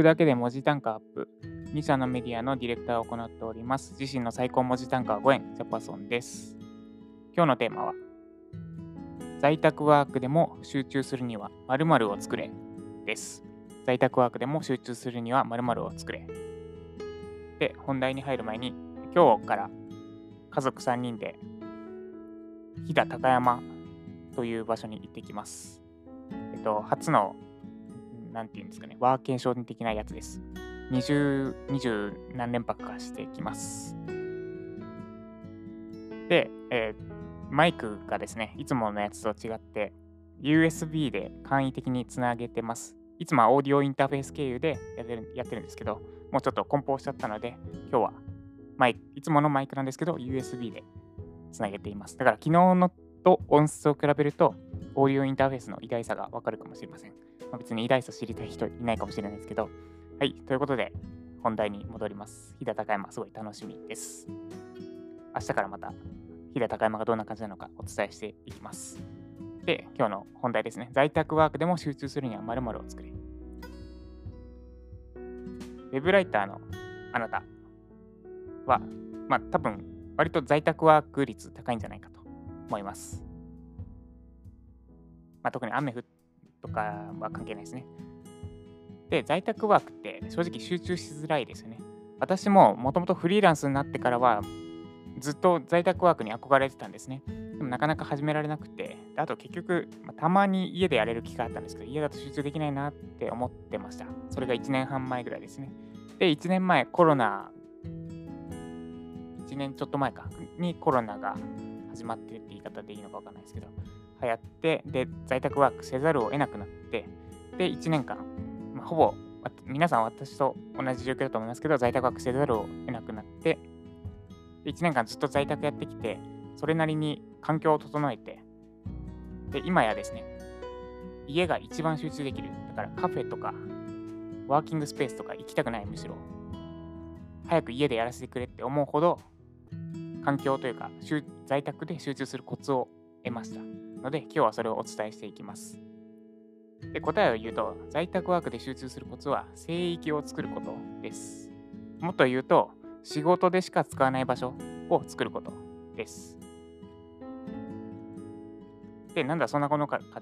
くだけで文字単価アップ。2社のメディアのディレクターを行っております。自身の最高文字単価は5円、ジャパソンです。今日のテーマは、在宅ワークでも集中するには〇〇を作れです。在宅ワークでも集中するには〇〇を作れ。で、本題に入る前に、今日から家族3人で飛騨高山という場所に行ってきます。えっと、初の、なんていうんですかね、ワーケーション的なやつです。20、20何連泊かしていきます。で、えーマイクがですね、いつものやつと違って、USB で簡易的につなげてます。いつもはオーディオインターフェース経由でやってるやってるんですけど、もうちょっと梱包しちゃったので、今日はマイ、いつものマイクなんですけど、USB でつなげています。だから昨日のと音質を比べると、オーディオインターフェースの偉大さがわかるかもしれません。まあ、別に偉大さ知りたい人いないかもしれないですけど、はい、ということで、本題に戻ります。飛騨高山、すごい楽しみです。明日からまた、飛騨高山がどんな感じなのかお伝えしていきます。で、今日の本題ですね。在宅ワークでも集中するには〇〇を作れ。ウェブライターのあなたは、まあ多分、割と在宅ワーク率高いんじゃないかと思います。まあ特に雨降ってとかは関係ないですね。で、在宅ワークって正直集中しづらいですよね。私ももともとフリーランスになってからはずっと在宅ワークに憧れてたんですね。でもなかなか始められなくて、であと結局、またまに家でやれる機会あったんですけど、家だと集中できないなって思ってました。それが1年半前ぐらいですね。で、1年前、コロナ、1年ちょっと前か、にコロナが始まってって言い方でいいのかわかんないですけど、流行って、で、在宅ワークせざるを得なくなって、で、1年間、まあ、ほぼ、皆さん私と同じ状況だと思いますけど、在宅ワークせざるを得なくなって、で1年間ずっと在宅やってきて、それなりに環境を整えて、で、今やですね、家が一番集中できる。だからカフェとか、ワーキングスペースとか行きたくない、むしろ。早く家でやらせてくれって思うほど、環境というか、在宅で集中するコツを得ました。ので、今日はそれをお伝えしていきます。で、答えを言うと、在宅ワークで集中するコツは、聖域を作ることです。もっと言うと、仕事でしか使わない場所を作ることです。で、なんだそんなことかか、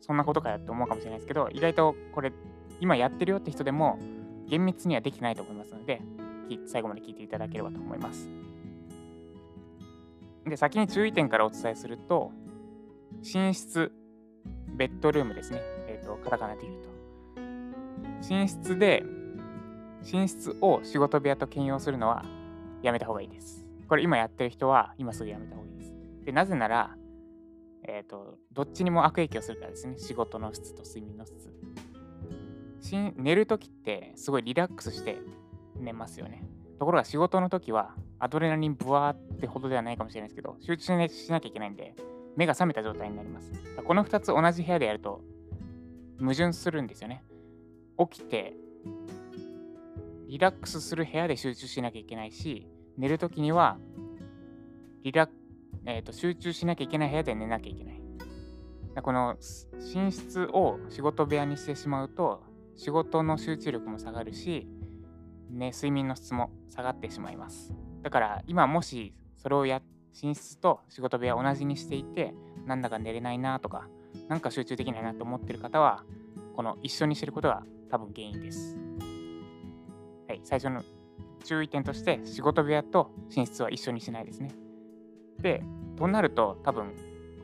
そんなことかよって思うかもしれないですけど、意外とこれ、今やってるよって人でも、厳密にはできないと思いますので、最後まで聞いていただければと思います。で、先に注意点からお伝えすると、寝室、ベッドルームですね。えっ、と、カタカナで言うと。寝室で、寝室を仕事部屋と兼用するのはやめた方がいいです。これ今やってる人は今すぐやめた方がいいです。で、なぜなら、えっ、と、どっちにも悪影響するからですね。仕事の質と睡眠の質。寝るときってすごいリラックスして寝ますよね。ところが仕事のときはアドレナリンブワーってほどではないかもしれないですけど、集中しなきゃいけないんで、目が覚めた状態になります。この2つ同じ部屋でやると矛盾するんですよね。起きて、リラックスする部屋で集中しなきゃいけないし、寝るときにはリラ、えーと集中しなきゃいけない部屋で寝なきゃいけない。この寝室を仕事部屋にしてしまうと、仕事の集中力も下がるし、ね、睡眠の質も下がってしまいます。だから今もしそれをやって寝室と仕事部屋同じにしていて、なんだか寝れないなとか、なんか集中できないなと思ってる方は、この一緒にしてることが多分原因です。はい、最初の注意点として、仕事部屋と寝室は一緒にしないですね。で、となると多分、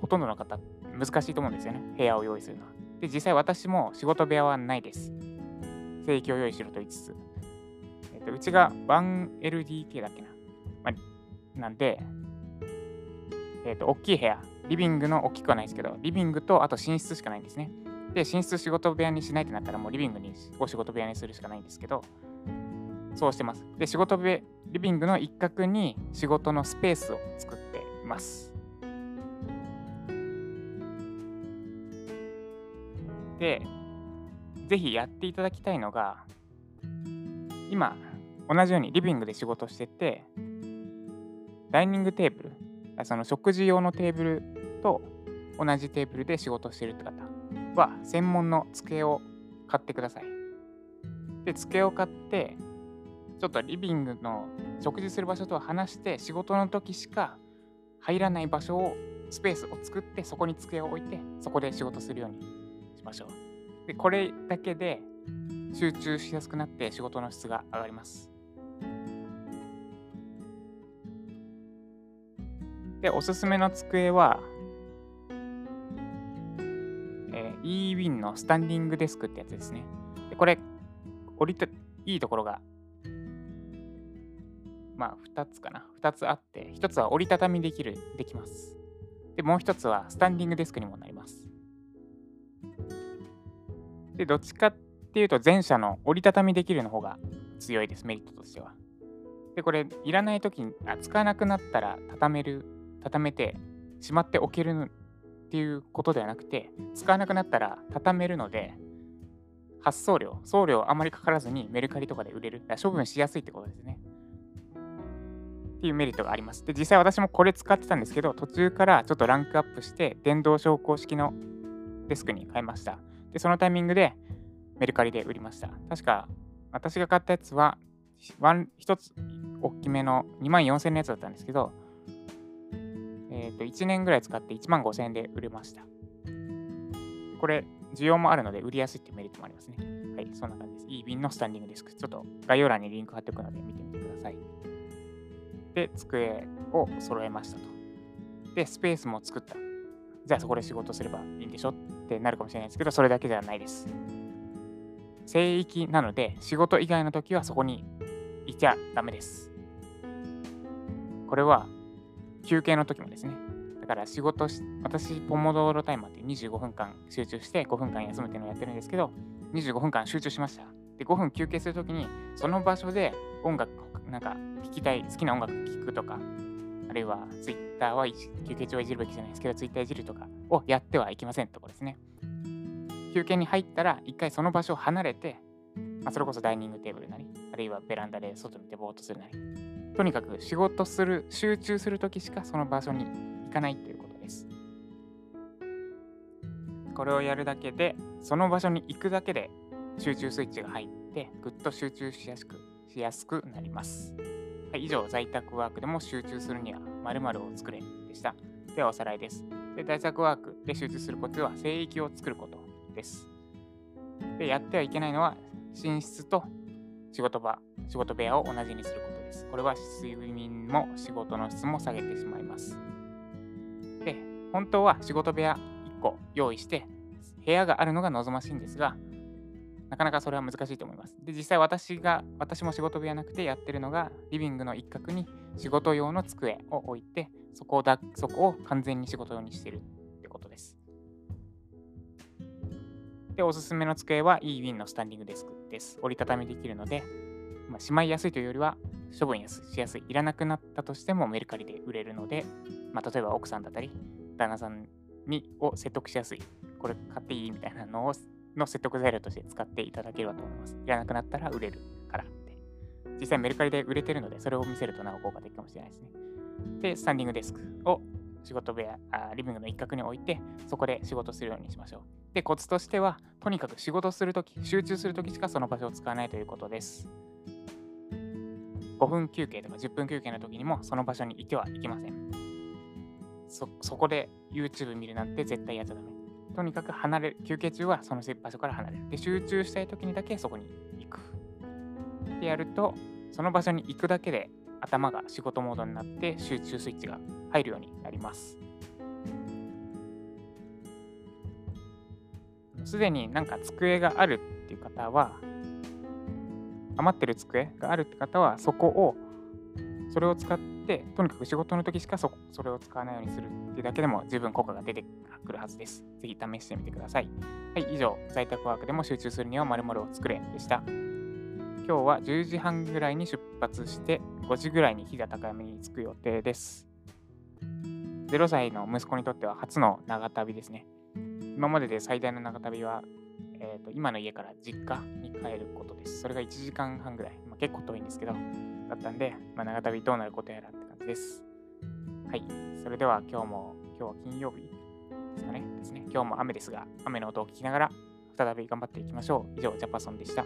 ほとんどの方、難しいと思うんですよね。部屋を用意するのは。で、実際私も仕事部屋はないです。聖域を用意しろと言いつつ。えっと、うちが 1LDK だっけな。まあ、なんで、えっと、大きい部屋、リビングの大きくはないですけど、リビングとあと寝室しかないんですね。で、寝室仕事部屋にしないってなったら、もうリビングにを仕事部屋にするしかないんですけど、そうしてます。で、仕事部屋、リビングの一角に仕事のスペースを作っています。で、ぜひやっていただきたいのが、今、同じようにリビングで仕事してて、ダイニングテーブル、その食事用のテーブルと同じテーブルで仕事してるって方は、専門の机を買ってください。で、机を買って、ちょっとリビングの食事する場所とは離して、仕事の時しか入らない場所を、スペースを作って、そこに机を置いて、そこで仕事するようにしましょう。で、これだけで集中しやすくなって仕事の質が上がります。で、おすすめの机は、えー、eWin のスタンディングデスクってやつですね。でこれ、折りた、いいところが、まあ、2つかな。2つあって、1つは折りたたみできる、できます。で、もう1つはスタンディングデスクにもなります。で、どっちかっていうと、前者の折りたたみできるの方が強いです、メリットとしては。で、これ、いらないときに、あ使わなくなったら畳める畳めてしまっておけるっていうことではなくて使わなくなったら畳めるので発送料送料あまりかからずにメルカリとかで売れる。処分しやすいってことですね。っていうメリットがあります。で実際私もこれ使ってたんですけど途中からちょっとランクアップして電動昇降式のデスクに変えました。でそのタイミングでメルカリで売りました。確か私が買ったやつは1つ大きめの2万4000のやつだったんですけどえー、と1年ぐらい使って1万5000円で売れました。これ、需要もあるので売りやすいっていうメリットもありますね。はい、そんな感じです。いい瓶のスタンディングデスク。ちょっと概要欄にリンク貼っておくので見てみてください。で、机を揃えましたと。で、スペースも作った。じゃあそこで仕事すればいいんでしょってなるかもしれないですけど、それだけではないです。聖域なので、仕事以外の時はそこにいちゃダメです。これは休憩の時もですね。だから仕事し、私、ポモドーロタイマーって25分間集中して5分間休むっていうのをやってるんですけど、25分間集中しました。で、5分休憩するときに、その場所で音楽、なんか聴きたい、好きな音楽聴くとか、あるいは Twitter は休憩中はいじるべきじゃないですけど、Twitter いじるとかをやってはいけませんとこですね。休憩に入ったら、一回その場所を離れて、まあ、それこそダイニングテーブルなり、あるいはベランダで外見てぼーっとするなり、とにかく仕事する、集中するときしかその場所に行かないということです。これをやるだけで、その場所に行くだけで集中スイッチが入って、ぐっと集中しやすくしやすくなります。はい、以上、在宅ワークでも集中するには〇〇を作れでした。ではおさらいです。で在宅ワークで集中するコツは聖域を作ることです。で、やってはいけないのは寝室と仕事場、仕事部屋を同じにすることです。これは睡眠も仕事の質も下げてしまいます。で、本当は仕事部屋1個用意して、部屋があるのが望ましいんですが、なかなかそれは難しいと思います。で、実際私が、私も仕事部屋なくてやってるのが、リビングの一角に仕事用の机を置いて、そこをだそこを完全に仕事用にしてるってことです。で、おすすめの机は eWin のスタンディングデスクです。折りたたみできるので、まあ、しまいやすいというよりは処分しやすい。いらなくなったとしてもメルカリで売れるので、まあ、例えば奥さんだったり、旦那さんにを説得しやすい。これ買っていいみたいなのをの説得材料として使っていただければと思います。いらなくなったら売れるからって。実際メルカリで売れてるので、それを見せるとなお効果的かもしれないですね。で、スタンディングデスクを仕事部屋あ、リビングの一角に置いて、そこで仕事するようにしましょう。で、コツとしては、とにかく仕事するとき、集中するときしかその場所を使わないということです。5分休憩とか10分休憩の時にもその場所にいてはいけません。そ、そこで YouTube 見るなんて絶対やっちゃダメ。とにかく離れる、休憩中はその場所から離れる。で、集中したい時にだけそこに行く。でやると、その場所に行くだけで頭が仕事モードになって集中スイッチが入るようになります。すでになんか机があるっていう方は、余ってる机があるって方は、そこを、それを使って、とにかく仕事の時しかそそれを使わないようにするっていうだけでも十分効果が出てくるはずです。ぜひ試してみてください。はい、以上、在宅ワークでも集中するには〇〇を作れでした。今日は10時半ぐらいに出発して、5時ぐらいに日が高めに着く予定です。0歳の息子にとっては初の長旅ですね。今までで最大の長旅はえーと、今の家から実家に帰ることです。それが1時間半ぐらい、まあ、結構遠いんですけど、だったんで、まあ、長旅どうなることやらって感じです。はい。それでは今日も、今日は金曜日ですかね。ですね。今日も雨ですが、雨の音を聞きながら、再び頑張っていきましょう。以上、ジャパソンでした。